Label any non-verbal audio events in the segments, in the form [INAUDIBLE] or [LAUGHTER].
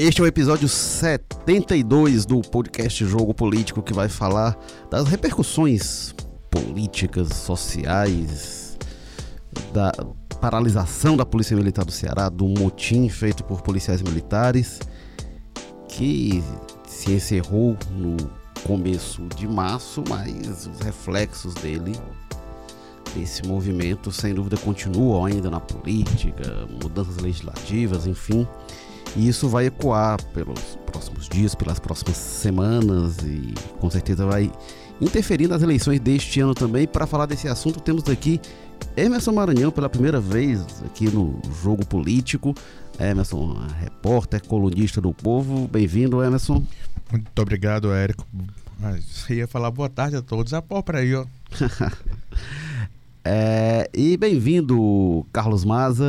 Este é o episódio 72 do podcast Jogo Político que vai falar das repercussões políticas, sociais, da paralisação da Polícia Militar do Ceará, do motim feito por policiais militares que se encerrou no começo de março, mas os reflexos dele esse movimento sem dúvida continuam ainda na política, mudanças legislativas, enfim. E isso vai ecoar pelos próximos dias, pelas próximas semanas e com certeza vai interferir nas eleições deste ano também. Para falar desse assunto, temos aqui Emerson Maranhão pela primeira vez aqui no Jogo Político. Emerson, repórter, colunista do Povo. Bem-vindo, Emerson. Muito obrigado, Érico. Você ia falar boa tarde a todos. A para aí, ó. [LAUGHS] É, e bem-vindo, Carlos Maza,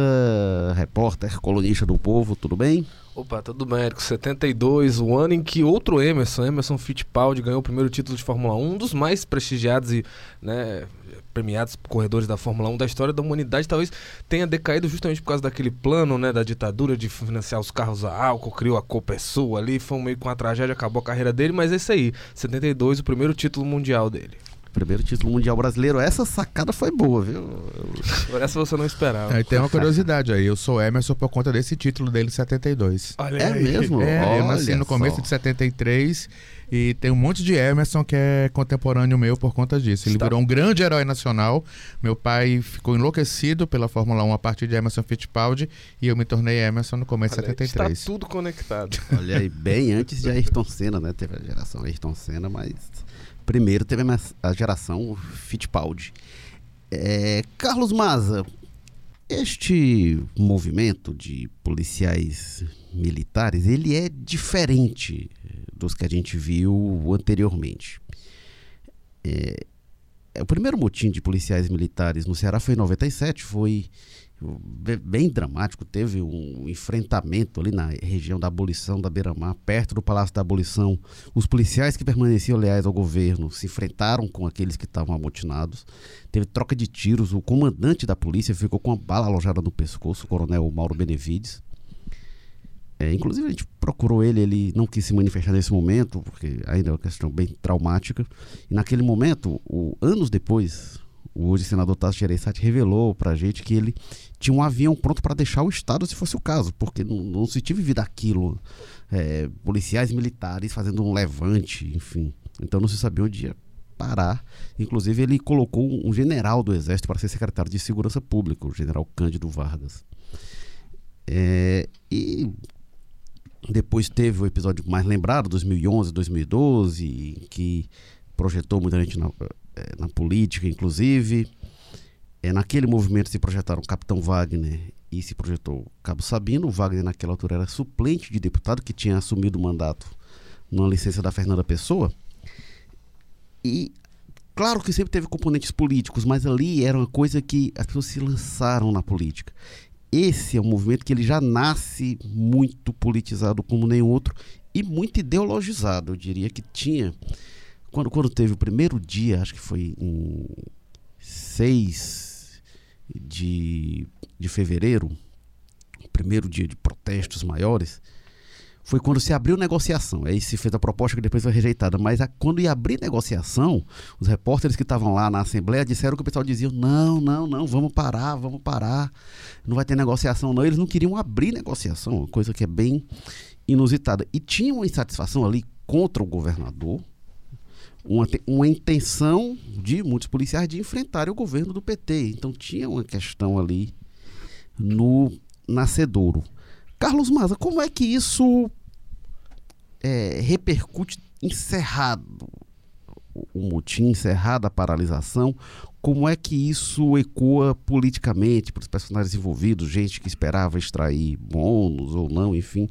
repórter, colunista do Povo, tudo bem? Opa, tudo bem, Érico. 72, o ano em que outro Emerson, Emerson Fittipaldi, ganhou o primeiro título de Fórmula 1, um dos mais prestigiados e né, premiados corredores da Fórmula 1 da história da humanidade, talvez tenha decaído justamente por causa daquele plano né, da ditadura de financiar os carros a álcool, criou a Copesul ali, foi meio com uma tragédia, acabou a carreira dele, mas esse aí, 72, o primeiro título mundial dele. Primeiro título mundial brasileiro. Essa sacada foi boa, viu? Por essa você não esperava. Aí tem uma curiosidade aí. Eu sou Emerson por conta desse título dele, 72. Olha é aí. mesmo? É, Olha eu nasci no começo só. de 73 e tem um monte de Emerson que é contemporâneo meu por conta disso. Ele Está... virou um grande herói nacional. Meu pai ficou enlouquecido pela Fórmula 1 a partir de Emerson Fittipaldi e eu me tornei Emerson no começo de 73. Está tudo conectado. Olha aí, bem antes de Ayrton Senna, né? Teve a geração Ayrton Senna, mas Primeiro teve a geração Fittipaldi. É, Carlos Maza, este movimento de policiais militares, ele é diferente dos que a gente viu anteriormente. É, é o primeiro motim de policiais militares no Ceará foi em 97, foi bem dramático. Teve um enfrentamento ali na região da abolição da Beira-Mar, perto do Palácio da Abolição. Os policiais que permaneciam leais ao governo se enfrentaram com aqueles que estavam amotinados. Teve troca de tiros. O comandante da polícia ficou com uma bala alojada no pescoço, o coronel Mauro Benevides. É, inclusive a gente procurou ele, ele não quis se manifestar nesse momento, porque ainda é uma questão bem traumática. E naquele momento, o, anos depois, o senador Tasso Gereissati revelou para a gente que ele tinha um avião pronto para deixar o Estado se fosse o caso, porque não, não se tinha vivido aquilo. É, policiais militares fazendo um levante, enfim. Então não se sabia onde ia parar. Inclusive, ele colocou um general do Exército para ser secretário de Segurança Pública, o general Cândido Vargas. É, e depois teve o episódio mais lembrado, 2011, 2012, que projetou muita gente na, na política, inclusive. É, naquele movimento se projetaram Capitão Wagner e se projetou Cabo Sabino. O Wagner, naquela altura, era suplente de deputado que tinha assumido o mandato numa licença da Fernanda Pessoa. E claro que sempre teve componentes políticos, mas ali era uma coisa que as pessoas se lançaram na política. Esse é um movimento que ele já nasce muito politizado como nenhum outro e muito ideologizado. Eu diria que tinha. Quando, quando teve o primeiro dia, acho que foi em 6 de, de fevereiro, primeiro dia de protestos maiores, foi quando se abriu negociação. Aí se fez a proposta que depois foi rejeitada. Mas a, quando ia abrir negociação, os repórteres que estavam lá na Assembleia disseram que o pessoal dizia: não, não, não, vamos parar, vamos parar. Não vai ter negociação, não. Eles não queriam abrir negociação, uma coisa que é bem inusitada. E tinha uma insatisfação ali contra o governador, uma, uma intenção de muitos policiais de enfrentarem o governo do PT. Então tinha uma questão ali no nascedouro. Carlos Maza, como é que isso é, repercute encerrado o motim, encerrada a paralisação? Como é que isso ecoa politicamente para os personagens envolvidos, gente que esperava extrair bônus ou não, enfim?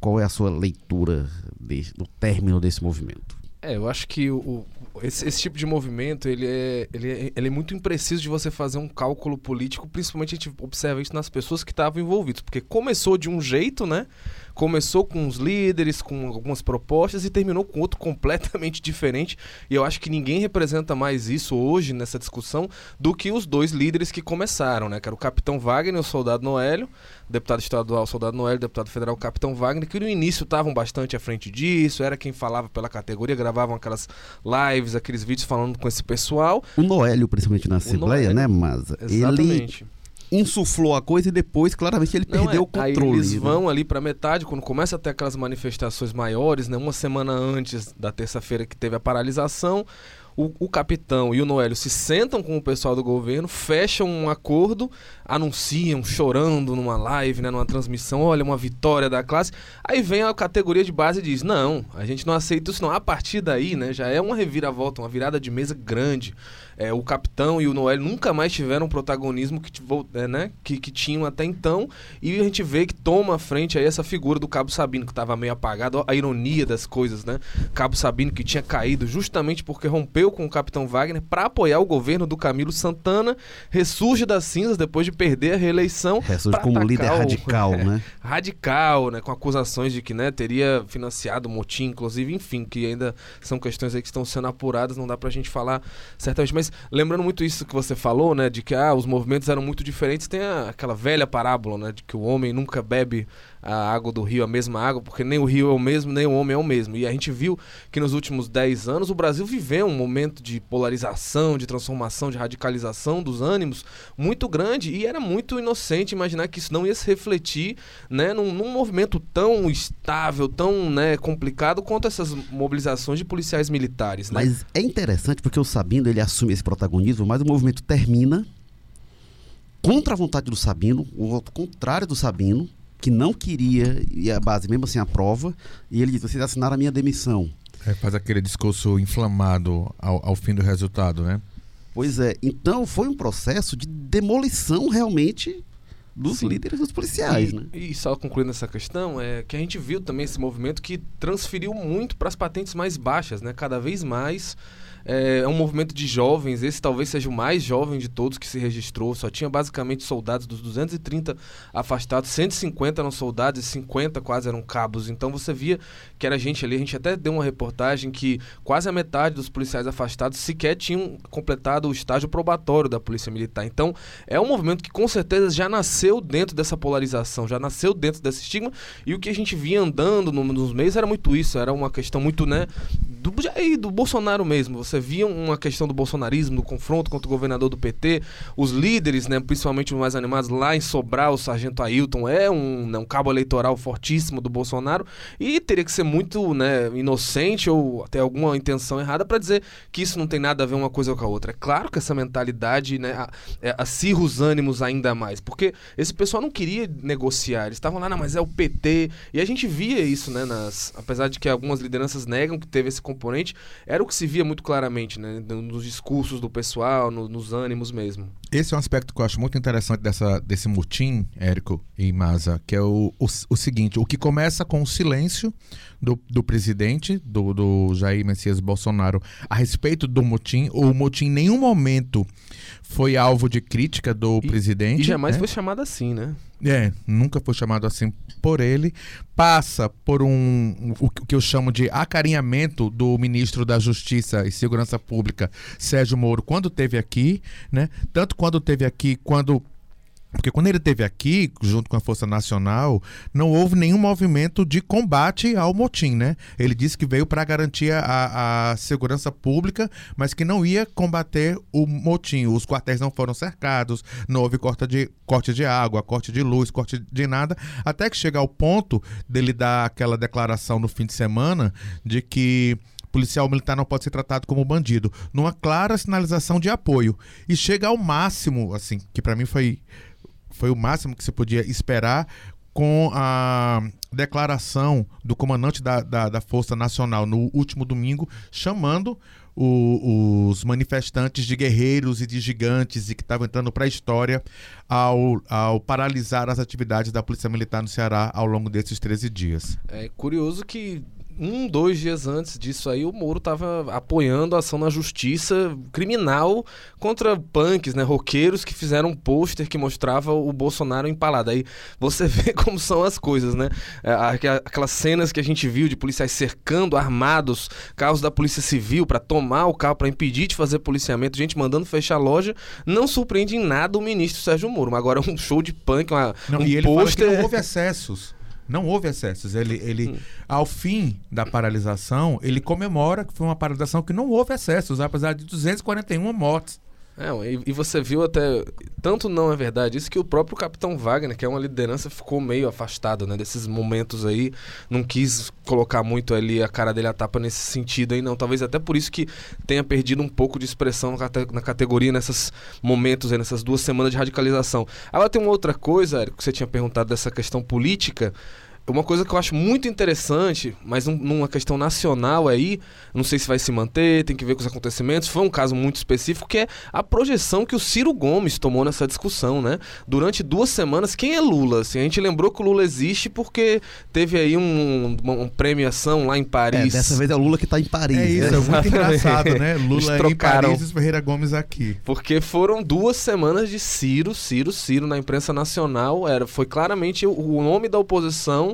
Qual é a sua leitura de, do término desse movimento? É, eu acho que o, esse, esse, tipo de movimento ele é, ele, é, ele é muito impreciso de você fazer um cálculo político, principalmente a gente observa isso nas pessoas que estavam envolvidas, porque começou de um jeito, né? começou com os líderes, com algumas propostas e terminou com outro [LAUGHS] completamente diferente. E eu acho que ninguém representa mais isso hoje nessa discussão do que os dois líderes que começaram, né? Que era o Capitão Wagner e o Soldado Noélio, deputado estadual Soldado Noélio, deputado federal Capitão Wagner, que no início estavam bastante à frente disso, era quem falava pela categoria, gravavam aquelas lives, aqueles vídeos falando com esse pessoal. O Noélio, principalmente na Assembleia, Noélio, né, mas Exatamente. ele insuflou a coisa e depois, claramente, ele Não, perdeu é, o controle. Eles né? vão ali para metade, quando começa a ter aquelas manifestações maiores, né? Uma semana antes da terça-feira que teve a paralisação, o, o, capitão e o Noélio se sentam com o pessoal do governo, fecham um acordo, anunciam chorando numa live, né, numa transmissão, olha, uma vitória da classe. Aí vem a categoria de base e diz: não, a gente não aceita isso, não. A partir daí, né, já é uma reviravolta, uma virada de mesa grande. É, o capitão e o Noel nunca mais tiveram o protagonismo que, é, né, que, que tinham até então. E a gente vê que toma à frente aí essa figura do Cabo Sabino, que estava meio apagado. A ironia das coisas, né? Cabo Sabino que tinha caído justamente porque rompeu com o capitão Wagner para apoiar o governo do Camilo Santana. Ressurge das cinzas depois de perder a reeleição. Ressurge como líder o, radical, [LAUGHS] é, né? Radical, né? Com acusações de que né, teria financiado o motim, inclusive, enfim, que ainda são questões aí que estão sendo apuradas, não dá pra gente falar certamente. Mas mas lembrando muito isso que você falou, né? De que ah, os movimentos eram muito diferentes. Tem a, aquela velha parábola, né? De que o homem nunca bebe a água do rio, a mesma água, porque nem o rio é o mesmo, nem o homem é o mesmo. E a gente viu que nos últimos 10 anos o Brasil viveu um momento de polarização, de transformação, de radicalização dos ânimos muito grande. E era muito inocente imaginar que isso não ia se refletir né, num, num movimento tão estável, tão né, complicado quanto essas mobilizações de policiais militares. Né? Mas é interessante porque o Sabino ele assume esse protagonismo, mas o movimento termina contra a vontade do Sabino, o voto contrário do Sabino, que não queria ir à base, mesmo assim, a prova, e ele disse: vocês assinaram a minha demissão. É, faz aquele discurso inflamado ao, ao fim do resultado, né? Pois é, então foi um processo de demolição realmente dos Sim. líderes dos policiais, e, né? E só concluindo essa questão, é que a gente viu também esse movimento que transferiu muito para as patentes mais baixas, né? Cada vez mais é, é, um movimento de jovens, esse talvez seja o mais jovem de todos que se registrou. Só tinha basicamente soldados dos 230 afastados, 150 eram soldados e 50 quase eram cabos. Então você via que era gente ali. A gente até deu uma reportagem que quase a metade dos policiais afastados sequer tinham completado o estágio probatório da Polícia Militar. Então é um movimento que com certeza já nasceu dentro dessa polarização, já nasceu dentro desse estigma. E o que a gente via andando no, nos meios era muito isso, era uma questão muito, né, do, do Bolsonaro mesmo. Você você via uma questão do bolsonarismo, do confronto contra o governador do PT, os líderes, né, principalmente os mais animados, lá em Sobral, o sargento Ailton é um, né, um cabo eleitoral fortíssimo do Bolsonaro e teria que ser muito né, inocente ou até alguma intenção errada para dizer que isso não tem nada a ver uma coisa com a outra. É claro que essa mentalidade né, é, acirra os ânimos ainda mais, porque esse pessoal não queria negociar, eles estavam lá, não, mas é o PT, e a gente via isso, né, nas, apesar de que algumas lideranças negam que teve esse componente, era o que se via muito claramente né? Nos discursos do pessoal, no, nos ânimos mesmo. Esse é um aspecto que eu acho muito interessante dessa, desse mutim, Érico e Maza, que é o, o, o, seguinte: o que começa com o silêncio do, do presidente, do, do Jair Messias Bolsonaro, a respeito do mutim. O mutim em nenhum momento foi alvo de crítica do e, presidente. E jamais né? foi chamado assim, né? É, nunca foi chamado assim por ele. Passa por um o que eu chamo de acarinhamento do ministro da Justiça e Segurança Pública, Sérgio Moro, quando teve aqui, né? Tanto quando teve aqui, quando porque quando ele esteve aqui, junto com a Força Nacional, não houve nenhum movimento de combate ao motim, né? Ele disse que veio para garantir a, a, segurança pública, mas que não ia combater o motim. Os quartéis não foram cercados, não houve corte de, corte de água, corte de luz, corte de nada, até que chega ao ponto dele dar aquela declaração no fim de semana de que policial militar não pode ser tratado como bandido, numa clara sinalização de apoio. E chega ao máximo, assim, que para mim foi foi o máximo que se podia esperar com a declaração do comandante da, da, da Força Nacional no último domingo, chamando o, os manifestantes de guerreiros e de gigantes e que estavam entrando para a história ao, ao paralisar as atividades da Polícia Militar no Ceará ao longo desses 13 dias. É curioso que um, dois dias antes disso aí, o Moro estava apoiando a ação na justiça criminal contra punks, né, roqueiros que fizeram um pôster que mostrava o Bolsonaro empalado. Aí você [LAUGHS] vê como são as coisas, né? É, aquelas cenas que a gente viu de policiais cercando, armados, carros da Polícia Civil para tomar o carro, para impedir de fazer policiamento, gente mandando fechar a loja, não surpreende em nada o ministro Sérgio Moro. Agora um show de punk, uma, não, um e ele pôster... não houve excessos. Não houve excessos. Ele, ele hum. ao fim da paralisação, ele comemora que foi uma paralisação que não houve excessos, apesar de 241 mortes. É, e, e, você viu até. Tanto não é verdade isso que o próprio Capitão Wagner, que é uma liderança, ficou meio afastado né, desses momentos aí. Não quis colocar muito ali a cara dele a tapa nesse sentido aí, não. Talvez até por isso que tenha perdido um pouco de expressão na categoria nesses momentos aí, nessas duas semanas de radicalização. Agora tem uma outra coisa, Érico, que você tinha perguntado dessa questão política. Uma coisa que eu acho muito interessante, mas um, numa questão nacional aí, não sei se vai se manter, tem que ver com os acontecimentos, foi um caso muito específico, que é a projeção que o Ciro Gomes tomou nessa discussão, né? Durante duas semanas, quem é Lula? Assim, a gente lembrou que o Lula existe porque teve aí um, uma, uma premiação lá em Paris. É, dessa vez é o Lula que está em Paris. É isso, né? é muito engraçado, né? Lula em Paris e Ferreira Gomes aqui. Porque foram duas semanas de Ciro, Ciro, Ciro na imprensa nacional, era, foi claramente o, o nome da oposição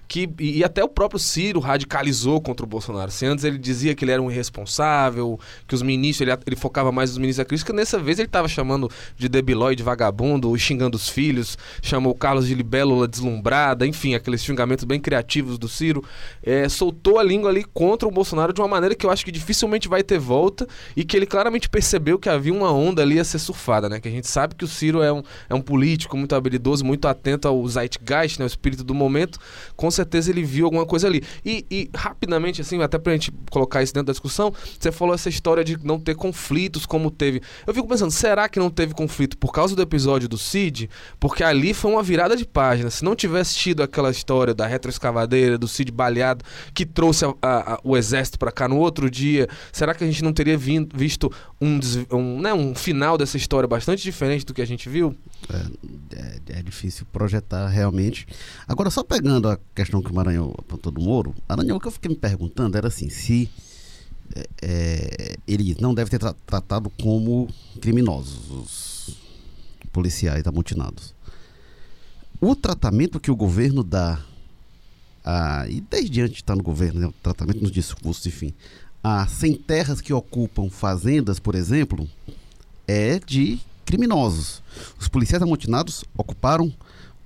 que e até o próprio Ciro radicalizou contra o Bolsonaro. Se antes ele dizia que ele era um irresponsável, que os ministros, ele, ele focava mais nos ministros da crítica, nessa vez ele estava chamando de debilóide, vagabundo, xingando os filhos, chamou o Carlos de libélula deslumbrada, enfim, aqueles xingamentos bem criativos do Ciro. É, soltou a língua ali contra o Bolsonaro de uma maneira que eu acho que dificilmente vai ter volta e que ele claramente percebeu que havia uma onda ali a ser surfada, né? Que a gente sabe que o Ciro é um, é um político muito habilidoso, muito atento ao zeitgeist, né? o espírito do momento, com certeza ele viu alguma coisa ali. E, e, rapidamente, assim, até pra gente colocar isso dentro da discussão, você falou essa história de não ter conflitos como teve. Eu fico pensando, será que não teve conflito por causa do episódio do Cid? Porque ali foi uma virada de página. Se não tivesse tido aquela história da retroescavadeira, do Cid baleado, que trouxe a, a, a, o exército para cá no outro dia, será que a gente não teria vindo, visto um, um, né, um final dessa história bastante diferente do que a gente viu? É, é, é difícil projetar realmente. Agora, só pegando a questão que o Maranhão apontou do Moro, Maranhão, o que eu fiquei me perguntando era assim, se é, é ele não deve ter tra tratado como criminosos os policiais amotinados. O tratamento que o governo dá, a, e desde antes de estar no governo, né, o tratamento nos discursos, enfim, a sem terras que ocupam fazendas, por exemplo, é de criminosos. Os policiais amotinados ocuparam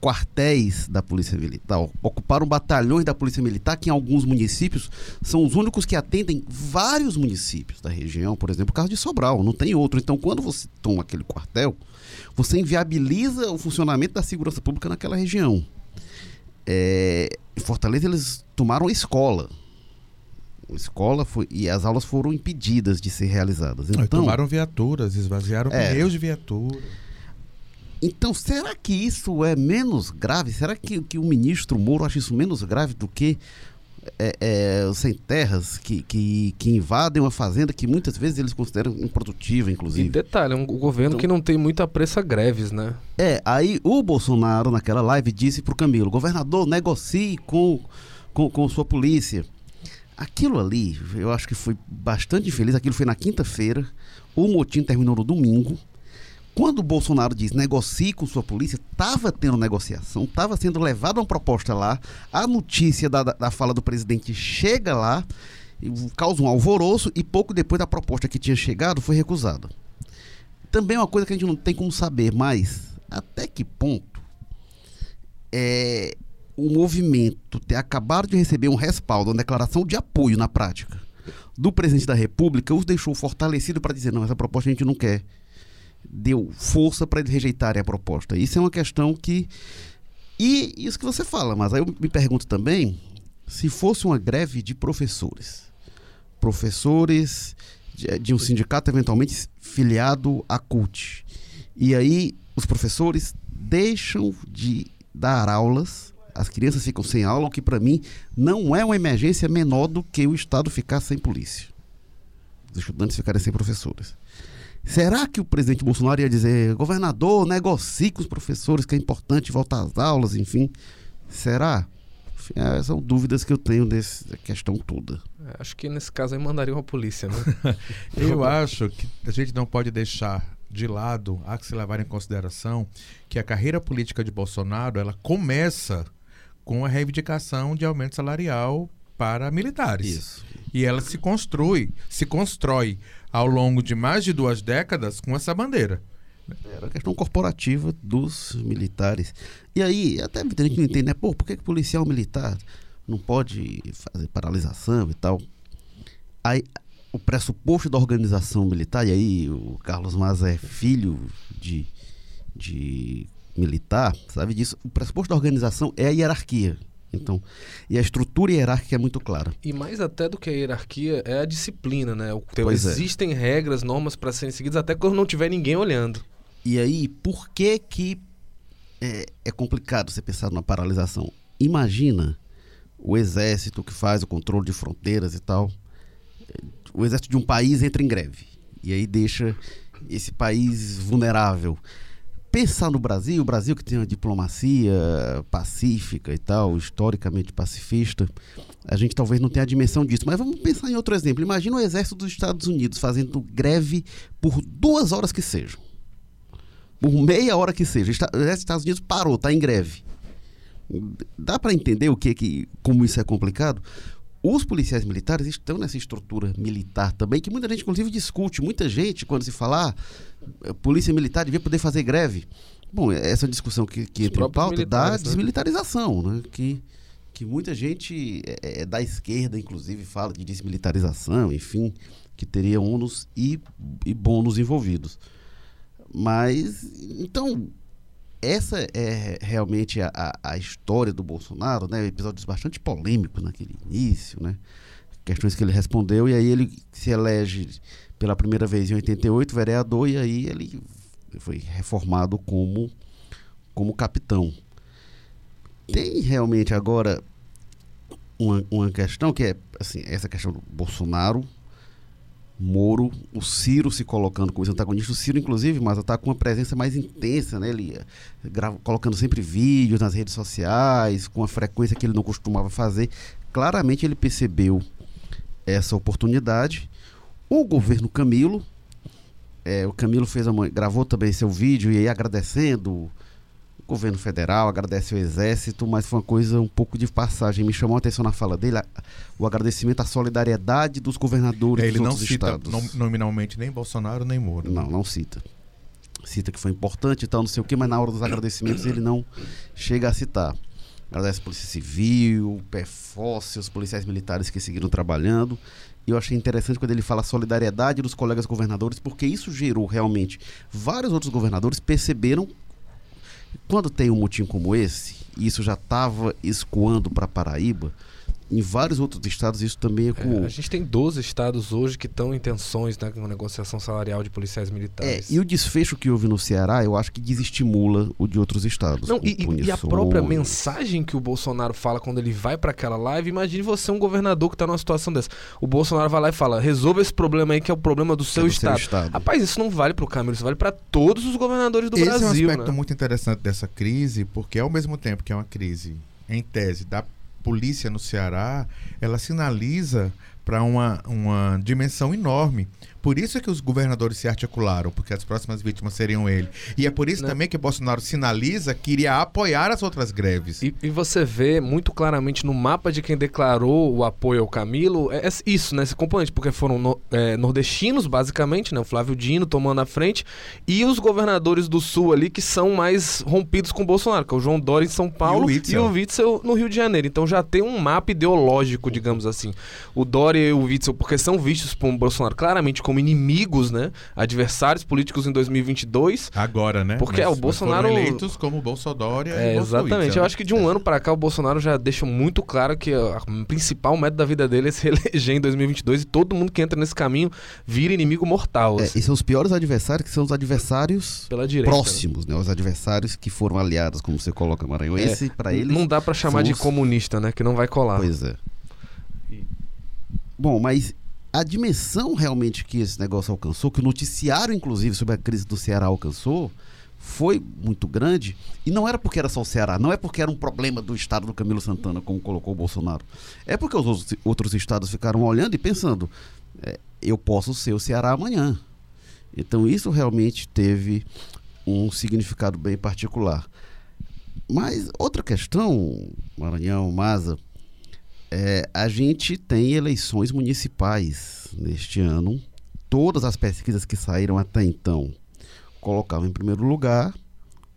quartéis da Polícia Militar, ocuparam batalhões da Polícia Militar, que em alguns municípios são os únicos que atendem vários municípios da região, por exemplo, o caso de Sobral, não tem outro. Então, quando você toma aquele quartel, você inviabiliza o funcionamento da segurança pública naquela região. É, em Fortaleza, eles tomaram a escola. A escola foi, e as aulas foram impedidas de ser realizadas. Então, tomaram viaturas, esvaziaram é, pneus de viatura. Então, será que isso é menos grave? Será que, que o ministro Moro acha isso menos grave do que é, é, os sem terras que, que, que, invadem uma fazenda que muitas vezes eles consideram improdutiva, inclusive? E detalhe, é um governo então, que não tem muita pressa greves, né? É, aí o Bolsonaro, naquela live, disse para o Camilo: governador, negocie com, com, com sua polícia. Aquilo ali, eu acho que foi bastante infeliz. Aquilo foi na quinta-feira. O motim terminou no domingo. Quando o Bolsonaro diz negocie com sua polícia, estava tendo negociação, estava sendo levada uma proposta lá, a notícia da, da fala do presidente chega lá, causa um alvoroço e pouco depois da proposta que tinha chegado foi recusada. Também é uma coisa que a gente não tem como saber mais até que ponto é, o movimento ter acabado de receber um respaldo, uma declaração de apoio na prática do presidente da República, os deixou fortalecido para dizer: não, essa proposta a gente não quer deu força para eles rejeitarem a proposta. Isso é uma questão que. E isso que você fala, mas aí eu me pergunto também se fosse uma greve de professores. Professores de, de um sindicato eventualmente filiado à CUT. E aí os professores deixam de dar aulas, as crianças ficam sem aula, o que para mim não é uma emergência menor do que o Estado ficar sem polícia. Os estudantes ficarem sem professores. Será que o presidente Bolsonaro ia dizer, governador, negocie com os professores, que é importante voltar às aulas, enfim? Será? É, são dúvidas que eu tenho dessa questão toda. É, acho que nesse caso aí mandariam a polícia, né? [LAUGHS] eu acho que a gente não pode deixar de lado, há que se levar em consideração que a carreira política de Bolsonaro ela começa com a reivindicação de aumento salarial para militares. Isso. E ela se construi, se constrói ao longo de mais de duas décadas com essa bandeira. Era a questão corporativa dos militares. E aí, até tem gente que não entende, né? Pô, por que, que policial militar não pode fazer paralisação e tal? Aí, o pressuposto da organização militar, e aí o Carlos Maza é filho de, de militar, sabe disso? O pressuposto da organização é a hierarquia. Então, e a estrutura hierárquica é muito clara. E mais até do que a hierarquia é a disciplina, né? Pois é. Existem é. regras, normas para serem seguidas até quando não tiver ninguém olhando. E aí, por que que é, é complicado você pensar numa paralisação? Imagina o exército que faz o controle de fronteiras e tal. O exército de um país entra em greve. E aí deixa esse país vulnerável. Pensar no Brasil, o Brasil que tem uma diplomacia pacífica e tal, historicamente pacifista, a gente talvez não tenha a dimensão disso. Mas vamos pensar em outro exemplo. Imagina o exército dos Estados Unidos fazendo greve por duas horas que sejam por meia hora que seja. Os Estados Unidos parou, está em greve. Dá para entender o que, que como isso é complicado? Os policiais militares estão nessa estrutura militar também, que muita gente, inclusive, discute. Muita gente, quando se falar, ah, polícia militar devia poder fazer greve. Bom, essa discussão que, que entra em pauta da né? desmilitarização, né? Que, que muita gente é, é, da esquerda, inclusive, fala de desmilitarização, enfim, que teria ônus e, e bônus envolvidos. Mas, então, essa é realmente a, a, história do Bolsonaro, né? Episódios bastante polêmicos naquele início, né? Questões que ele respondeu, e aí ele se elege pela primeira vez em 88, vereador, e aí ele foi reformado como, como capitão. Tem realmente agora uma, uma questão que é assim, essa questão do Bolsonaro Moro, o Ciro se colocando como antagonista. O Ciro, inclusive, mas está com uma presença mais intensa, né? Ele grava, colocando sempre vídeos nas redes sociais, com a frequência que ele não costumava fazer. Claramente ele percebeu essa oportunidade. O governo Camilo, é, o Camilo fez gravou também seu vídeo e aí agradecendo o governo federal, agradece o exército, mas foi uma coisa um pouco de passagem. Me chamou a atenção na fala dele a, o agradecimento à solidariedade dos governadores é, ele dos não cita estados. nominalmente nem Bolsonaro nem Moro. Não, não cita. Cita que foi importante e tal, não sei o quê, mas na hora dos agradecimentos ele não chega a citar. Agradece a Polícia Civil, PFOS, os policiais militares que seguiram trabalhando. E eu achei interessante quando ele fala solidariedade dos colegas governadores, porque isso gerou realmente. Vários outros governadores perceberam quando tem um motim como esse, e isso já estava escoando para Paraíba, em vários outros estados isso também ecoou. É, a gente tem 12 estados hoje que estão em tensões né, com negociação salarial de policiais militares. É, e o desfecho que houve no Ceará, eu acho que desestimula o de outros estados. Não, e, e, a própria mensagem que o Bolsonaro fala quando ele vai para aquela live, imagine você um governador que está numa situação dessa. O Bolsonaro vai lá e fala: resolva esse problema aí que é o problema do seu, é do estado. seu estado. Rapaz, isso não vale para o Câmara, isso vale para todos os governadores do esse Brasil. Esse é um aspecto né? muito interessante dessa crise, porque ao mesmo tempo que é uma crise em tese da polícia no Ceará, ela sinaliza para uma, uma dimensão enorme. Por isso é que os governadores se articularam, porque as próximas vítimas seriam ele. E é por isso. Né? também que Bolsonaro sinaliza que iria apoiar as outras greves. E, e, você vê muito claramente no mapa de quem declarou o apoio ao Camilo, é, é isso, né? Esse componente, porque foram no, é, nordestinos, basicamente, né? O Flávio Dino tomando a frente, e os governadores do Sul ali que são mais rompidos com o Bolsonaro, que é o João Dória em São Paulo e o e o Witzel no Rio de Janeiro. Então já tem um mapa ideológico, digamos assim. O Dória e o Witzel, porque são vistos por Bolsonaro claramente como como inimigos, né? Adversários políticos em 2022. Agora, né? Porque mas, é, o Bolsonaro. eleitos como Bolsonaro é, Exatamente. Eu acho que de um é. ano para cá o Bolsonaro já deixou muito claro que o principal método da vida dele é se [LAUGHS] eleger em 2022 e todo mundo que entra nesse caminho vira inimigo mortal. É, assim. e são os piores adversários, que são os adversários direita, próximos, né? Os adversários que foram aliados, como você coloca, Maranhão. É, Esse, para eles. Não dá para chamar de os... comunista, né? Que não vai colar. Pois é. Bom, mas a dimensão realmente que esse negócio alcançou, que o noticiário, inclusive, sobre a crise do Ceará alcançou, foi muito grande e não era porque era só o Ceará, não é porque era um problema do estado do Camilo Santana, como colocou o Bolsonaro. É porque os outros, estados ficaram olhando e pensando: é, eu posso ser o Ceará amanhã. Então isso realmente teve um significado bem particular. Mas outra questão, Maranhão, Maza, é, a gente tem eleições municipais neste ano. Todas as pesquisas que saíram até então colocavam em primeiro lugar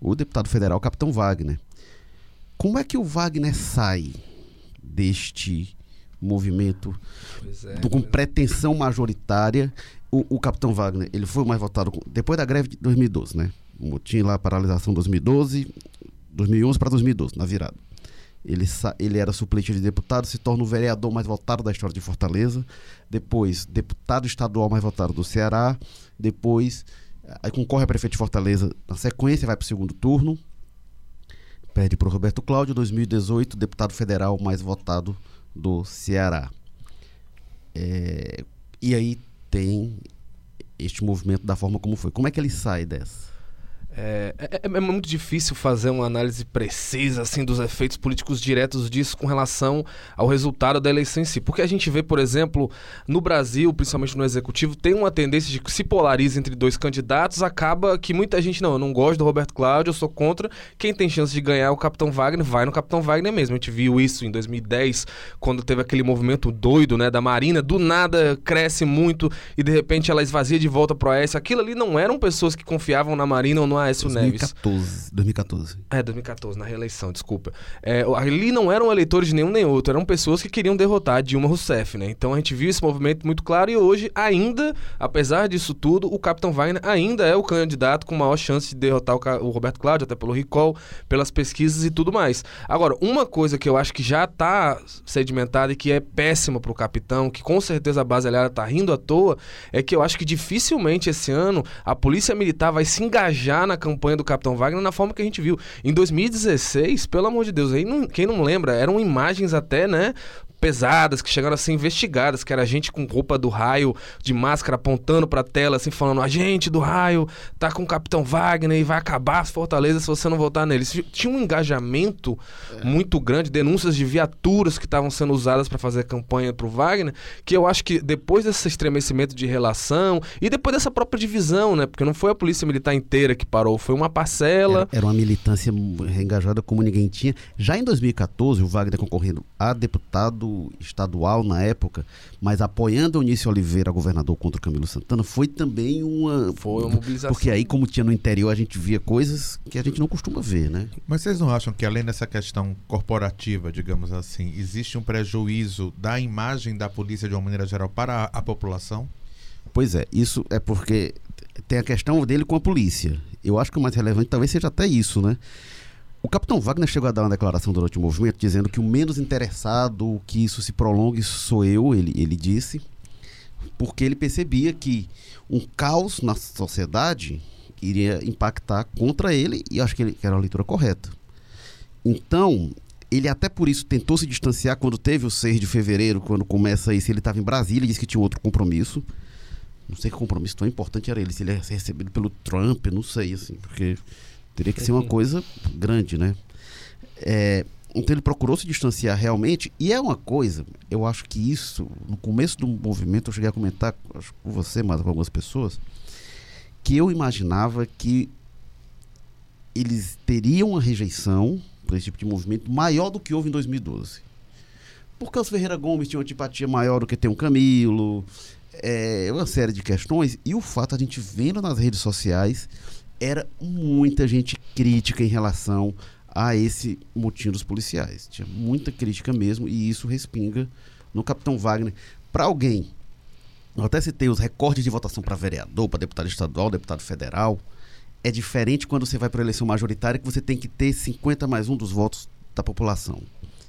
o deputado federal Capitão Wagner. Como é que o Wagner sai deste movimento é, do, com pretensão majoritária? O, o, Capitão Wagner, ele foi mais votado depois da greve de 2012, né? O motim lá, paralisação 2012, 2011 para 2012, na virada. Ele, ele era suplente de deputado, se torna o vereador mais votado da história de Fortaleza. Depois, deputado estadual mais votado do Ceará. Depois, aí concorre a prefeito de Fortaleza. Na sequência, vai para o segundo turno. Perde para o Roberto Cláudio. 2018, deputado federal mais votado do Ceará. É, e aí tem este movimento da forma como foi. Como é que ele sai dessa? É, é, é, muito difícil fazer uma análise precisa assim dos efeitos políticos diretos disso com relação ao resultado da eleição em si. Porque a gente vê, por exemplo, no Brasil, principalmente no executivo, tem uma tendência de que se polariza entre dois candidatos, acaba que muita gente, não, eu não gosto do Roberto Cláudio, eu sou contra. Quem tem chance de ganhar é o Capitão Wagner, vai no Capitão Wagner mesmo. A gente viu isso em 2010, quando teve aquele movimento doido, né, da Marina, do nada cresce muito e de repente ela esvazia de volta pro Oeste. Aquilo ali não eram pessoas que confiavam na Marina ou no Aécio 2014, Neves. 2014. É, 2014, na reeleição, desculpa. É, ali não eram eleitores de nenhum nem outro, eram pessoas que queriam derrotar Dilma Rousseff, né? Então a gente viu esse movimento muito claro e hoje, ainda, apesar disso tudo, o Capitão Wagner ainda é o candidato com maior chance de derrotar o, o Roberto Cláudio, até pelo recall, pelas pesquisas e tudo mais. Agora, uma coisa que eu acho que já está sedimentada e que é péssima para o capitão, que com certeza a base aliada está rindo à toa, é que eu acho que dificilmente esse ano a polícia militar vai se engajar na campanha do Capitão Wagner na forma que a gente viu. Em 2016, pelo amor de Deus, aí não, quem não lembra, eram imagens até, né, pesadas que chegaram a ser investigadas, que era gente com roupa do raio, de máscara apontando pra tela, assim, falando: a gente do raio tá com o Capitão Wagner e vai acabar as fortalezas se você não votar neles. Tinha um engajamento é. muito grande, denúncias de viaturas que estavam sendo usadas para fazer campanha pro Wagner, que eu acho que depois desse estremecimento de relação e depois dessa própria divisão, né? Porque não foi a polícia militar inteira que parou, foi uma parcela. Era, era uma militância engajada como ninguém tinha. Já em 2014, o Wagner concorrendo a deputado estadual na época, mas apoiando o Eunício Oliveira, governador contra o Camilo Santana, foi também uma. Foi uma mobilização. Porque aí, como tinha no interior, a gente via coisas que a gente não costuma ver, né? Mas vocês não acham que, além dessa questão corporativa, digamos assim, existe um prejuízo da imagem da polícia de uma maneira geral para a, a população? Pois é, isso é porque tem a questão dele com a polícia. Eu acho que o mais relevante talvez seja até isso, né? O capitão Wagner chegou a dar uma declaração durante o movimento dizendo que o menos interessado que isso se prolongue sou eu, ele, ele disse, porque ele percebia que um caos na sociedade iria impactar contra ele e acho que, ele, que era a leitura correta. Então, ele até por isso tentou se distanciar quando teve o 6 de fevereiro, quando começa isso, ele estava em Brasília, disse que tinha outro compromisso. Não sei que compromisso tão importante era ele, se ele ia ser recebido pelo Trump, não sei, assim, porque Teria que ser uma coisa grande, né? É, então ele procurou se distanciar realmente, e é uma coisa, eu acho que isso, no começo do movimento, eu cheguei a comentar acho, com você, mas com algumas pessoas, que eu imaginava que eles teriam uma rejeição para esse tipo de movimento maior do que houve em 2012. Porque os Ferreira Gomes tinham uma antipatia maior do que tem um Camilo, é, uma série de questões, e o fato a gente vendo nas redes sociais era muita gente crítica em relação a esse motim dos policiais. Tinha muita crítica mesmo e isso respinga no Capitão Wagner. Para alguém, eu até citei os recordes de votação para vereador, para deputado estadual, deputado federal. É diferente quando você vai para eleição majoritária que você tem que ter 50 mais um dos votos da população.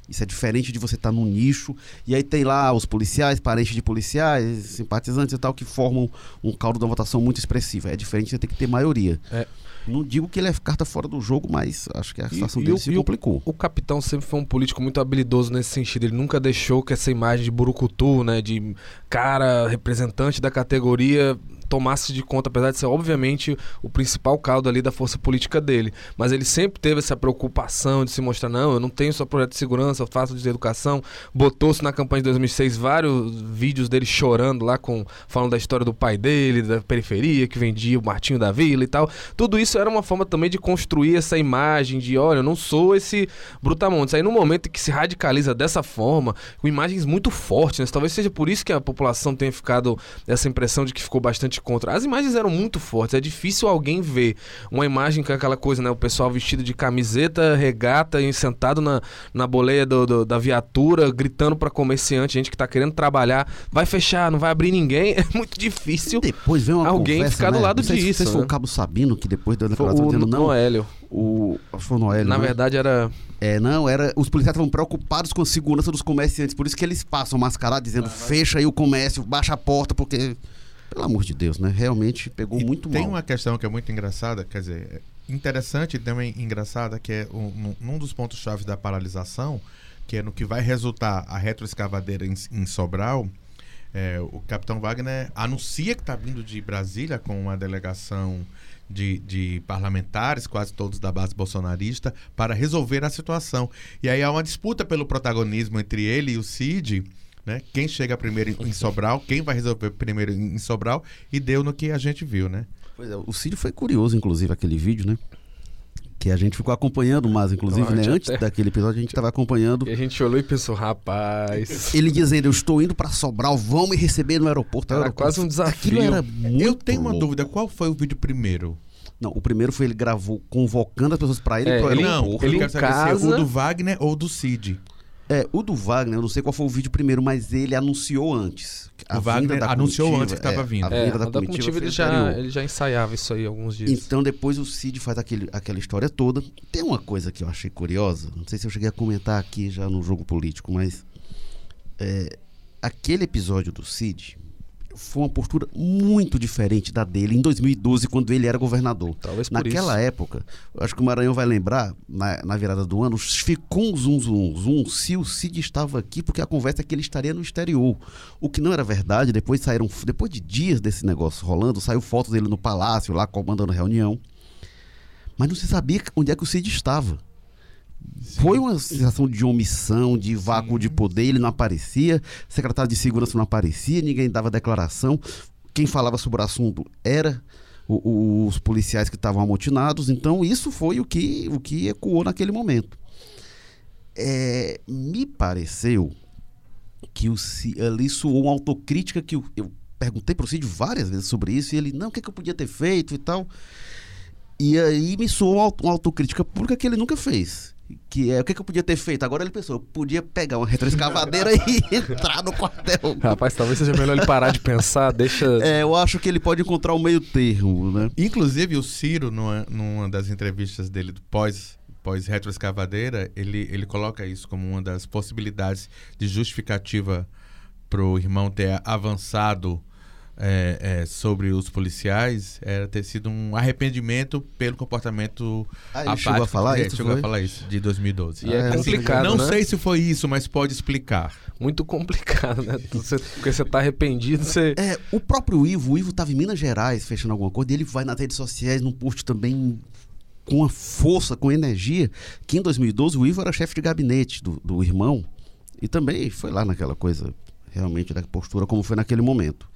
Isso é diferente de você estar tá num nicho. E aí tem lá os policiais, parentes de policiais, simpatizantes e tal, que formam um caldo da votação muito expressiva. É diferente, você tem que ter maioria. É. Não digo que ele é carta fora do jogo, mas acho que a situação e, dele e se complicou. O, o, capitão sempre foi um político muito habilidoso nesse sentido. Ele nunca deixou que essa imagem de burucutu, né, de cara representante da categoria tomasse de conta, apesar de ser obviamente o principal caldo ali da força política dele. Mas ele sempre teve essa preocupação de se mostrar: não, eu não tenho só projeto de segurança, eu faço de educação. Botou-se na campanha de 2006 vários vídeos dele chorando lá, com falando da história do pai dele, da periferia, que vendia o Martinho da Vila e tal. Tudo isso era uma forma também de construir essa imagem de: olha, eu não sou esse Brutamontes. Aí no momento que se radicaliza dessa forma, com imagens muito fortes, né? talvez seja por isso que a população tenha ficado essa impressão de que ficou bastante contra. As imagens eram muito fortes, é difícil alguém ver uma imagem com aquela coisa, né? O pessoal vestido de camiseta, regata e sentado na, na boleia do, do, da viatura, gritando para comerciante, gente que tá querendo trabalhar, vai fechar, não vai abrir ninguém. [LAUGHS] É muito difícil e depois vem uma alguém conversa, ficar né? do lado disso. Se, né? foi o Cabo Sabino que depois deu a declaração dizendo não. Noélio. O, foi o Noélio. Na né? verdade era. É, não, era. Os policiais estavam preocupados com a segurança dos comerciantes, por isso que eles passam mascarado dizendo: ah, fecha aí o comércio, baixa a porta, porque pelo amor de Deus, né? Realmente pegou e muito tem mal. Tem uma questão que é muito engraçada, quer dizer, interessante e também engraçada, que é um, um dos pontos-chave da paralisação, que é no que vai resultar a retroescavadeira em, em Sobral. É, o capitão Wagner anuncia que está vindo de Brasília com uma delegação de, de, parlamentares, quase todos da base bolsonarista, para resolver a situação. E aí há uma disputa pelo protagonismo entre ele e o Cid né? Quem chega primeiro em Sobral, quem vai resolver primeiro em Sobral, e deu no que a gente viu, né? Pois é, o Cid foi curioso, inclusive, aquele vídeo, né? Que a gente ficou acompanhando mais, inclusive, então, né? Antes até... daquele episódio, a gente estava acompanhando. E a gente olhou e pensou, rapaz. Ele dizendo, eu estou indo para Sobral, vão me receber no aeroporto. Era aeroporto. quase um desafio. Aquilo era muito Eu tenho uma louco. dúvida, qual foi o vídeo primeiro? Não, o primeiro foi ele gravou convocando as pessoas para ele é, pro ele, aeroporto. Ele eu em saber casa... se é o do Wagner ou do Cid. É, o do Wagner, eu não sei qual foi o vídeo primeiro, mas ele anunciou antes. o Wagner anunciou antes que estava é, vindo. A vinda É, da, da comitiva, comitiva ele já, ele já ensaiava isso aí alguns dias. Então depois o Cid faz aquele, aquela história toda. Tem uma coisa que eu achei curiosa, não sei se eu cheguei a comentar aqui já no jogo político, mas é, aquele episódio do Cid foi uma postura muito diferente da dele em 2012, quando ele era governador. Talvez Naquela isso. época, acho que o Maranhão vai lembrar, na, na virada do ano, ficou um zum, zum, zum se o Cid estava aqui, porque a conversa é que ele estaria no exterior. O que não era verdade, depois saíram, depois de dias desse negócio rolando, saiu foto dele no palácio, lá comandando reunião. Mas não se sabia onde é que o Cid estava. Foi uma sensação de omissão, de vácuo Sim. de poder, ele não aparecia, secretário de segurança não aparecia, ninguém dava declaração. Quem falava sobre o assunto era o- o- os policiais que estavam amotinados, então isso foi o que, o que ecoou naquele momento. É, me pareceu que o, ali soou uma autocrítica que eu, eu perguntei para o Cid várias vezes sobre isso, e ele, não, o que, é que eu podia ter feito e tal. E aí me soou uma autocrítica pública que ele nunca fez. Que é o que, que eu podia ter feito? Agora ele pensou, eu podia pegar uma retroescavadeira [LAUGHS] e entrar no quartel. Rapaz, talvez seja melhor ele parar de pensar, deixa. É, eu acho que ele pode encontrar o meio termo, né? Inclusive, o Ciro, numa, numa das entrevistas dele do pós, pós retroescavadeira, ele, ele coloca isso como uma das possibilidades de justificativa para o irmão ter avançado é, é, sobre os policiais, era ter sido um arrependimento pelo comportamento Ah, ele apático. chegou a falar É, isso? chegou foi? a falar isso, de 2012. E é Ah, complicado, Não né? sei se foi isso, mas pode explicar. Muito complicado, né? Você- porque você tá arrependido, você. É, o próprio Ivo, o Ivo estava em Minas Gerais fechando alguma coisa, e ele vai nas redes sociais, num post também com a força, com energia, que em 2012 o Ivo era chefe de gabinete do, do irmão, e também foi lá naquela coisa, realmente, da postura como foi naquele momento.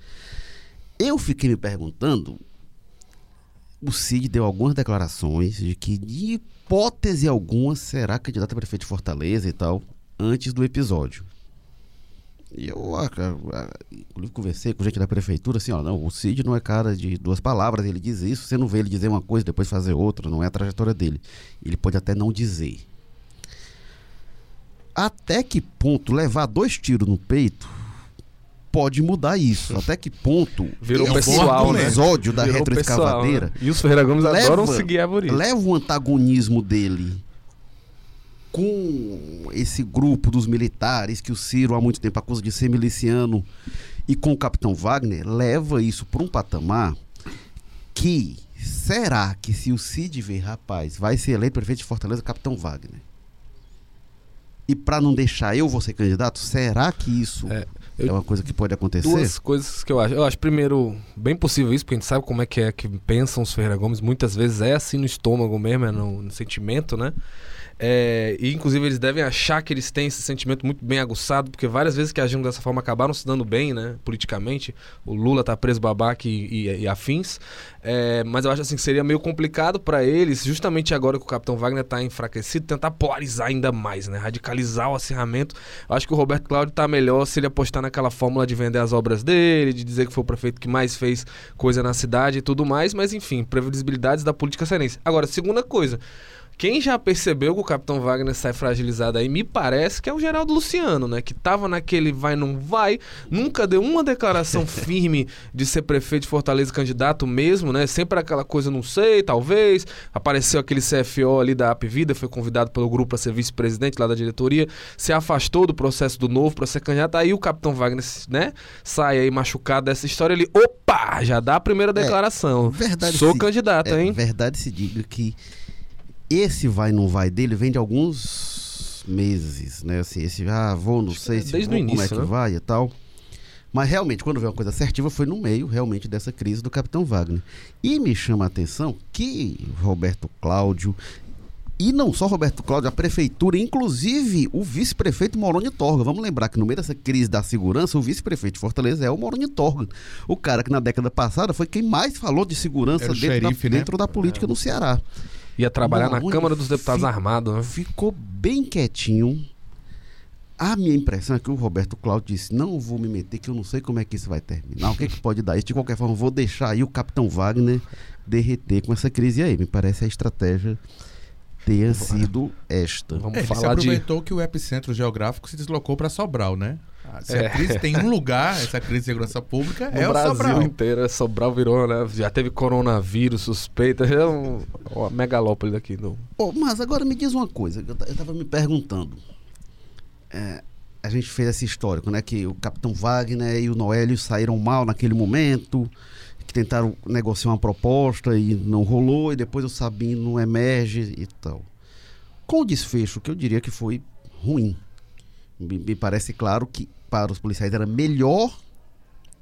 Eu fiquei me perguntando, o Cid deu algumas declarações de que, de hipótese alguma, será candidato a prefeito de Fortaleza e tal, antes do episódio. E eu, ah, ah, inclusive, conversei com gente da prefeitura, assim, ó, não, o Cid não é cara de duas palavras, ele diz isso, você não vê ele dizer uma coisa depois fazer outra, não é a trajetória dele. Ele pode até não dizer. Até que ponto levar dois tiros no peito pode mudar isso? Até que ponto Virou esse pessoal, né? episódio da Virou retroescavadeira pessoal, né? E os Ferreira Gomes Leva- adoram seguir a Alvoreto. leva o antagonismo dele com esse grupo dos militares que o Ciro há muito tempo acusa de ser miliciano e com o capitão Wagner, leva isso para um patamar que será que se o Cid ver, rapaz, vai ser eleito prefeito de Fortaleza, capitão Wagner? E para não deixar eu vou ser candidato, será que isso é, eu, é uma coisa que pode acontecer? Duas coisas que eu acho. Eu acho, primeiro, bem possível isso, porque a gente sabe como é que é que pensam os Ferreira Gomes. Muitas vezes é assim no estômago mesmo, é no, no sentimento, né? É, e inclusive eles devem achar que eles têm esse sentimento muito bem aguçado, porque várias vezes que agiram dessa forma acabaram se dando bem, né, politicamente. O Lula tá preso babaca e, e, e afins. É, mas eu acho assim que seria meio complicado para eles, justamente agora que o Capitão Wagner tá enfraquecido, tentar polarizar ainda mais, né, radicalizar o acirramento. Eu acho que o Roberto Cláudio tá melhor se ele apostar naquela fórmula de vender as obras dele, de dizer que foi o prefeito que mais fez coisa na cidade e tudo mais, mas enfim, previsibilidades da política cearense. Agora, segunda coisa. Quem já percebeu que o Capitão Wagner sai fragilizado aí, me parece que é o Geraldo Luciano, né? Que tava naquele vai, não vai, nunca deu uma declaração [LAUGHS] firme de ser prefeito de Fortaleza candidato mesmo, né? Sempre aquela coisa, não sei, talvez. Apareceu aquele CFO ali da AP Vida, foi convidado pelo grupo para ser vice-presidente lá da diretoria, se afastou do processo do novo para ser candidato. Aí o Capitão Wagner, né? Sai aí machucado dessa história, ele, opa, já dá a primeira é, declaração. É, verdade Sou se, candidato, é, hein? Verdade se diga que esse vai não vai dele vem de alguns meses, né? Assim, esse ah, vou, não sei se Desde vou, início, como é que né? vai e tal. Mas realmente, quando vem uma coisa assertiva, foi no meio realmente dessa crise do Capitão Wagner. E me chama a atenção que Roberto Cláudio, e não só Roberto Cláudio, a prefeitura, inclusive o vice-prefeito Moroni Torga. Vamos lembrar que no meio dessa crise da segurança, o vice-prefeito de Fortaleza é o Moroni Torga. O cara que na década passada foi quem mais falou de segurança dentro, xerife, da, né? dentro da política é. no Ceará. Ia trabalhar na Câmara dos Deputados armado, né? Ficou bem quietinho. A minha impressão é que o Roberto Cláudio disse: Não vou me meter, que eu não sei como é que isso vai terminar. O que, é que pode dar isso? De qualquer forma, vou deixar aí o Capitão Wagner derreter com essa crise aí. Me parece a estratégia tenha sido esta. Vamos é, falar ele se aproveitou de... que o epicentro geográfico se deslocou para Sobral, né? Se a crise tem um lugar, essa crise de segurança pública, no é Brasil o Sobral. inteiro, é Sobral virou, né? Já teve coronavírus, suspeita, é um, uma megalópole daqui. No... Oh, mas agora me diz uma coisa, eu, eu tava me perguntando. É, a gente fez esse histórico, né? Que o Capitão Wagner e o Noélio saíram mal naquele momento, que tentaram negociar uma proposta e não rolou, e depois o Sabino emerge e tal. Com o desfecho, que eu diria que foi ruim. Me, me parece claro que para os policiais era melhor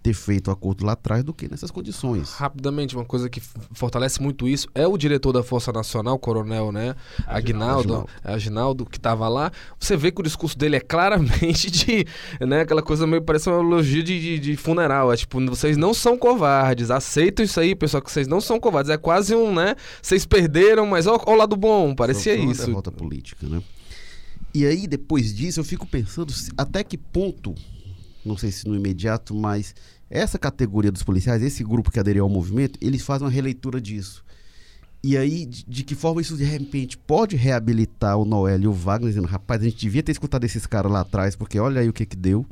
ter feito o acordo lá atrás do que nessas condições. Rapidamente, uma coisa que fortalece muito isso é o diretor da Força Nacional, o coronel, né? Aguinaldo, Aginaldo, que estava lá. Você vê que o discurso dele é claramente [LAUGHS] de, né? Aquela coisa meio parece uma elogio de, de, de, funeral. É tipo, vocês não são covardes, aceitam isso aí, pessoal, que vocês não são covardes. É quase um, né? Vocês perderam, mas ó, ó o lado bom, parecia Só isso. Uma derrota política, né? E aí, depois disso, eu fico pensando até que ponto, não sei se no imediato, mas essa categoria dos policiais, esse grupo que aderiu ao movimento, eles fazem uma releitura disso. E aí, de, de que forma isso de repente pode reabilitar o Noel e o Wagner, dizendo, rapaz, a gente devia ter escutado esses caras lá atrás, porque olha aí o que que deu.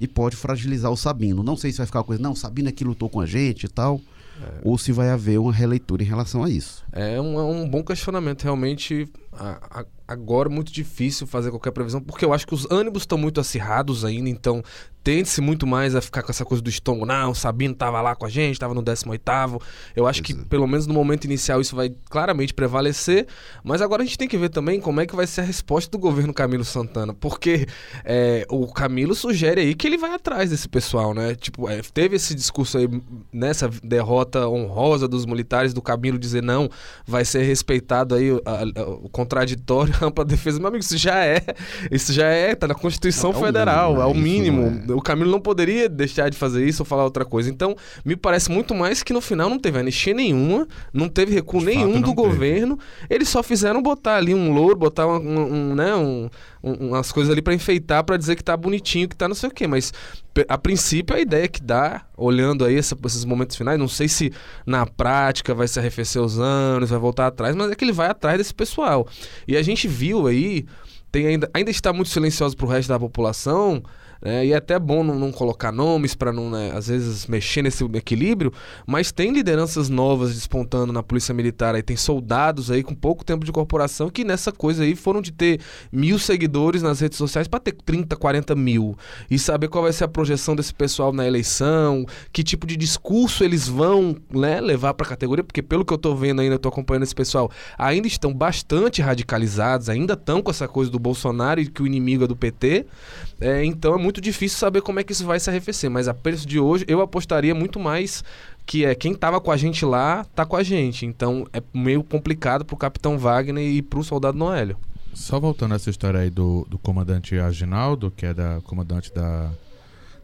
E pode fragilizar o Sabino. Não sei se vai ficar uma coisa, não, o Sabino é que lutou com a gente e tal. É. Ou se vai haver uma releitura em relação a isso. É um, é um bom questionamento. Realmente, a, a, agora é muito difícil fazer qualquer previsão, porque eu acho que os ânimos estão muito acirrados ainda, então tende-se muito mais a ficar com essa coisa do estômago. Não, o Sabino estava lá com a gente, estava no 18 Eu acho que, pelo menos no momento inicial, isso vai claramente prevalecer. Mas agora a gente tem que ver também como é que vai ser a resposta do governo Camilo Santana. Porque é, o Camilo sugere aí que ele vai atrás desse pessoal, né? Tipo, é, teve esse discurso aí, nessa derrota honrosa dos militares, do Camilo dizer não, vai ser respeitado aí o contraditório, [LAUGHS] ampla defesa. Meu amigo, isso já é. Isso já é, tá na Constituição é, Federal, é o mínimo. É o mínimo o Camilo não poderia deixar de fazer isso ou falar outra coisa. Então, me parece muito mais que no final não teve anistia nenhuma, não teve recuo de nenhum do governo. Eles só fizeram botar ali um louro, botar um, um, né, um, umas coisas ali para enfeitar, para dizer que tá bonitinho, que tá não sei o quê. Mas a princípio a ideia que dá, olhando aí essa, esses momentos finais, não sei se na prática vai se arrefecer os anos, vai voltar atrás, mas é que ele vai atrás desse pessoal. E a gente viu aí tem ainda, ainda está muito silenciosa para o resto da população, né? e é até bom não, não colocar nomes para não, né, às vezes, mexer nesse equilíbrio, mas tem lideranças novas despontando na Polícia Militar, aí tem soldados aí com pouco tempo de corporação que nessa coisa aí foram de ter mil seguidores nas redes sociais para ter 30, 40 mil. E saber qual vai ser a projeção desse pessoal na eleição, que tipo de discurso eles vão né, levar para a categoria, porque pelo que eu tô vendo ainda, eu tô acompanhando esse pessoal, ainda estão bastante radicalizados, ainda estão com essa coisa do Bolsonaro e que o inimigo é do PT. É, então é muito difícil saber como é que isso vai se arrefecer. Mas a preço de hoje, eu apostaria muito mais que é quem estava com a gente lá, tá com a gente. Então é meio complicado pro Capitão Wagner e pro Soldado Noélio. Só voltando a essa história aí do, do comandante Aginaldo, que é da comandante da,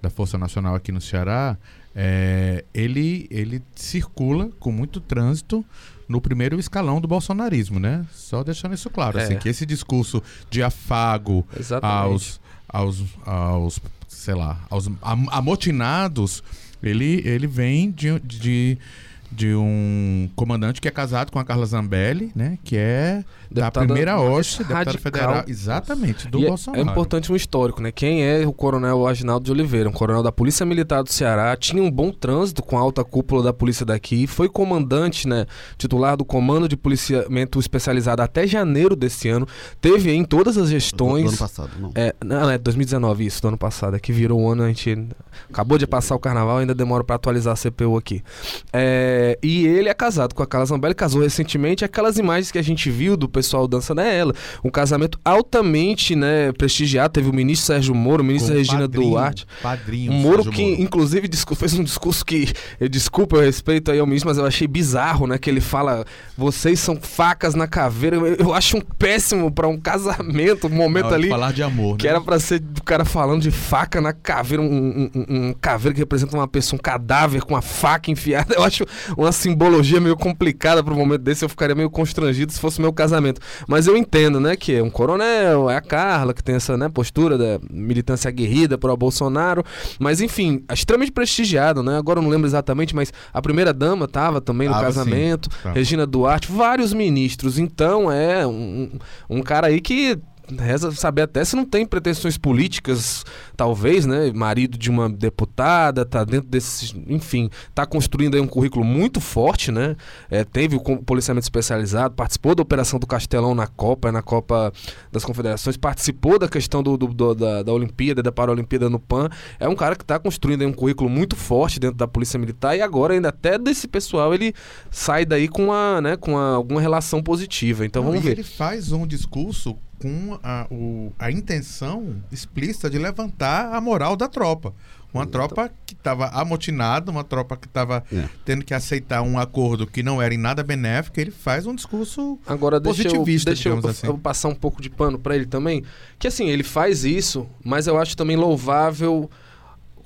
da Força Nacional aqui no Ceará, é, ele, ele circula com muito trânsito no primeiro escalão do bolsonarismo, né? Só deixando isso claro, É. assim, que esse discurso de afago Exatamente. aos, aos, aos, sei lá, aos am- amotinados, ele, ele vem de, de, de um comandante que é casado com a Carla Zambelli, né? Que é da primeira hoste, deputada federal, exatamente, do E é- Bolsonaro. É importante um histórico, né? Quem é o coronel Aginaldo de Oliveira? Um coronel da Polícia Militar do Ceará, tinha um bom trânsito com a alta cúpula da polícia daqui, foi comandante, né? Titular do Comando de Policiamento Especializado até janeiro desse ano, teve em todas as Do, gestões. do ano passado, não. É, não, é 2019 isso, do ano passado. É que virou o ano, a gente acabou de passar o carnaval, ainda demora pra atualizar a CPU aqui. É, e ele é casado com a Carla Zambelli, casou recentemente. Aquelas imagens que a gente viu do pessoal dançando é ela. Um casamento altamente né, prestigiado. Teve o ministro Sérgio Moro, o ministro Com Regina padrinho, Duarte. Padrinho. Um Moro Sérgio que, Moro. inclusive, fez um discurso que. Eu desculpa, eu respeito aí ao ministro, mas eu achei bizarro, né? Que ele fala: vocês são facas na caveira. Eu, eu acho um péssimo pra um casamento, um momento hora de ali. Falar de amor, Que né? era pra ser do cara falando de faca na caveira, um, um, um- um caveira que representa uma pessoa, um cadáver com uma faca enfiada. [LAUGHS] Eu acho uma simbologia meio complicada pro momento desse. Eu ficaria meio constrangido se fosse meu casamento. Mas eu entendo, né, que é um coronel, é a Carla, que tem essa né, postura da militância aguerrida pro Bolsonaro. Mas enfim, é extremamente prestigiado, né? Agora eu não lembro exatamente, mas a primeira dama tava também no Tava, casamento. Tava. Regina Duarte, vários ministros. Então é um, um cara aí que reza saber até se não tem pretensões políticas, talvez, né? Marido de uma deputada, tá dentro desses. Enfim, tá construindo aí um currículo muito forte, né? É, teve o policiamento especializado, participou da operação do Castelão na Copa, na Copa das Confederações, participou da questão do, do- do- da, da Olimpíada, da Paralimpíada no PAN. É um cara que tá construindo aí um currículo muito forte dentro da Polícia Militar e agora, ainda até desse pessoal, ele sai daí com, uma, né, com uma- alguma relação positiva. Então Não, vamos e ver. ele faz um discurso com a, o- a intenção explícita de levantar a moral da tropa. Uma tropa que estava amotinada, uma tropa que estava É. tendo que aceitar um acordo que não era em nada benéfico. Ele faz um discurso Agora deixa eu, Positivista, deixa eu, assim. eu passar um pouco de pano pra ele também. Que assim, ele faz isso, mas eu acho também louvável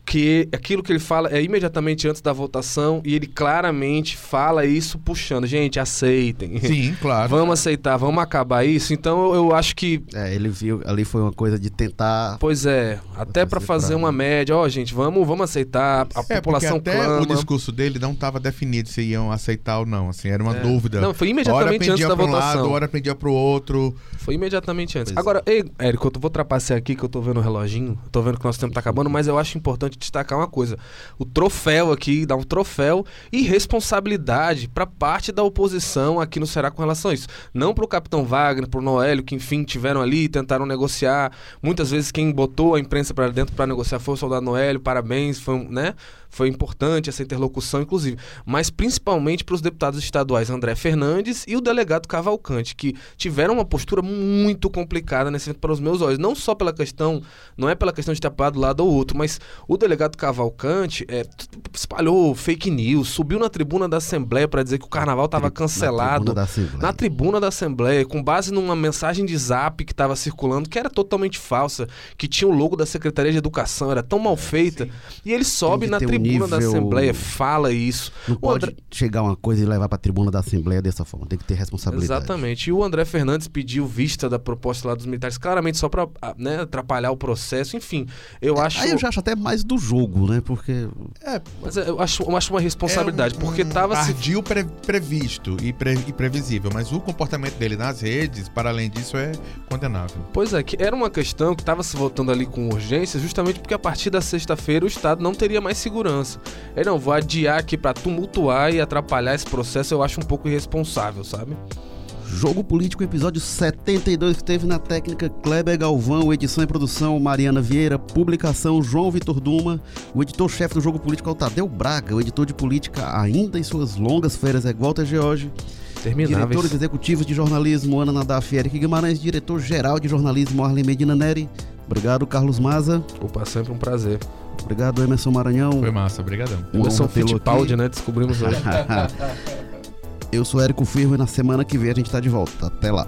que aquilo que ele fala é imediatamente antes da votação e ele claramente fala isso puxando. Gente, aceitem. Sim, [LAUGHS] claro. Vamos aceitar, vamos acabar isso. Então eu, eu acho que É, ele viu, ali foi uma coisa de tentar. Pois é, até pra fazer pra- uma média, ó, gente, vamos, vamos aceitar. A É, população até clama. o discurso dele não estava definido se iam aceitar ou não. Assim, era uma É. dúvida. Não, foi hora imediatamente antes pendia da para um votação. lado, hora pendia para o outro. Foi imediatamente antes. Pois é. Agora, ei, Érico, eu vou trapacear aqui que eu tô vendo o reloginho, tô vendo que nosso tempo tá acabando, mas eu acho importante destacar uma coisa. O troféu aqui, dá um troféu e responsabilidade pra parte da oposição aqui no Ceará com relação a isso. Não pro Capitão Wagner, pro Noélio, que enfim tiveram ali, tentaram negociar. Muitas vezes quem botou a imprensa pra dentro pra negociar foi o soldado Noélio, parabéns, foi, um, né? Foi importante essa interlocução, inclusive. Mas principalmente para os deputados estaduais André Fernandes e o delegado Cavalcante, que tiveram uma postura muito complicada nesse evento para os meus olhos. Não só pela questão, não é pela questão de ter apoiado lado ou outro, mas o delegado Cavalcante é, espalhou fake news, subiu na tribuna da Assembleia para dizer que o carnaval estava tri- na cancelado. tribuna. Na tribuna da Assembleia, com base numa mensagem de zap que estava circulando, que era totalmente falsa, que tinha o logo da Secretaria de Educação, era tão mal feita. E ele sobe na ter um tribuna da nível- Assembleia, fala isso. Não O pode André- chegar uma coisa e levar pra tribuna da Assembleia dessa forma. Tem que ter responsabilidade. Exatamente. E o André Fernandes pediu vista da proposta lá dos militares, claramente só para né, atrapalhar o processo. Enfim, eu acho. Aí eu já acho até mais do jogo, né? Porque. É, mas eu acho, eu acho uma responsabilidade, é um, porque tava se. Ardio pre, previsto e, pre, e, previsível, mas o comportamento dele nas redes, para além disso, é condenável. Pois é, que era uma questão que estava se voltando ali com urgência, justamente porque a partir da sexta-feira o Estado não teria mais segurança. Ele não, vou adiar aqui para tumultuar e atrapalhar esse processo, eu acho um pouco irresponsável, sabe? Jogo Político, episódio 72, que teve na técnica Kleber Galvão, edição e produção Mariana Vieira, publicação João Vitor Duma, o editor-chefe do Jogo Político é o Tadeu Braga, o editor de política ainda em suas longas férias é Walter George, diretores executivos de jornalismo Ana Nadaf e Eric Guimarães, diretor-geral de jornalismo Arlen Medina Neri, obrigado Carlos Maza. Opa, sempre um prazer. Obrigado, Emerson Maranhão. Foi massa, obrigadão. Um Emerson Fittipaldi, né? Descobrimos hoje. [LAUGHS] Eu sou Érico Firmo e na semana que vem a gente tá de volta. Até lá.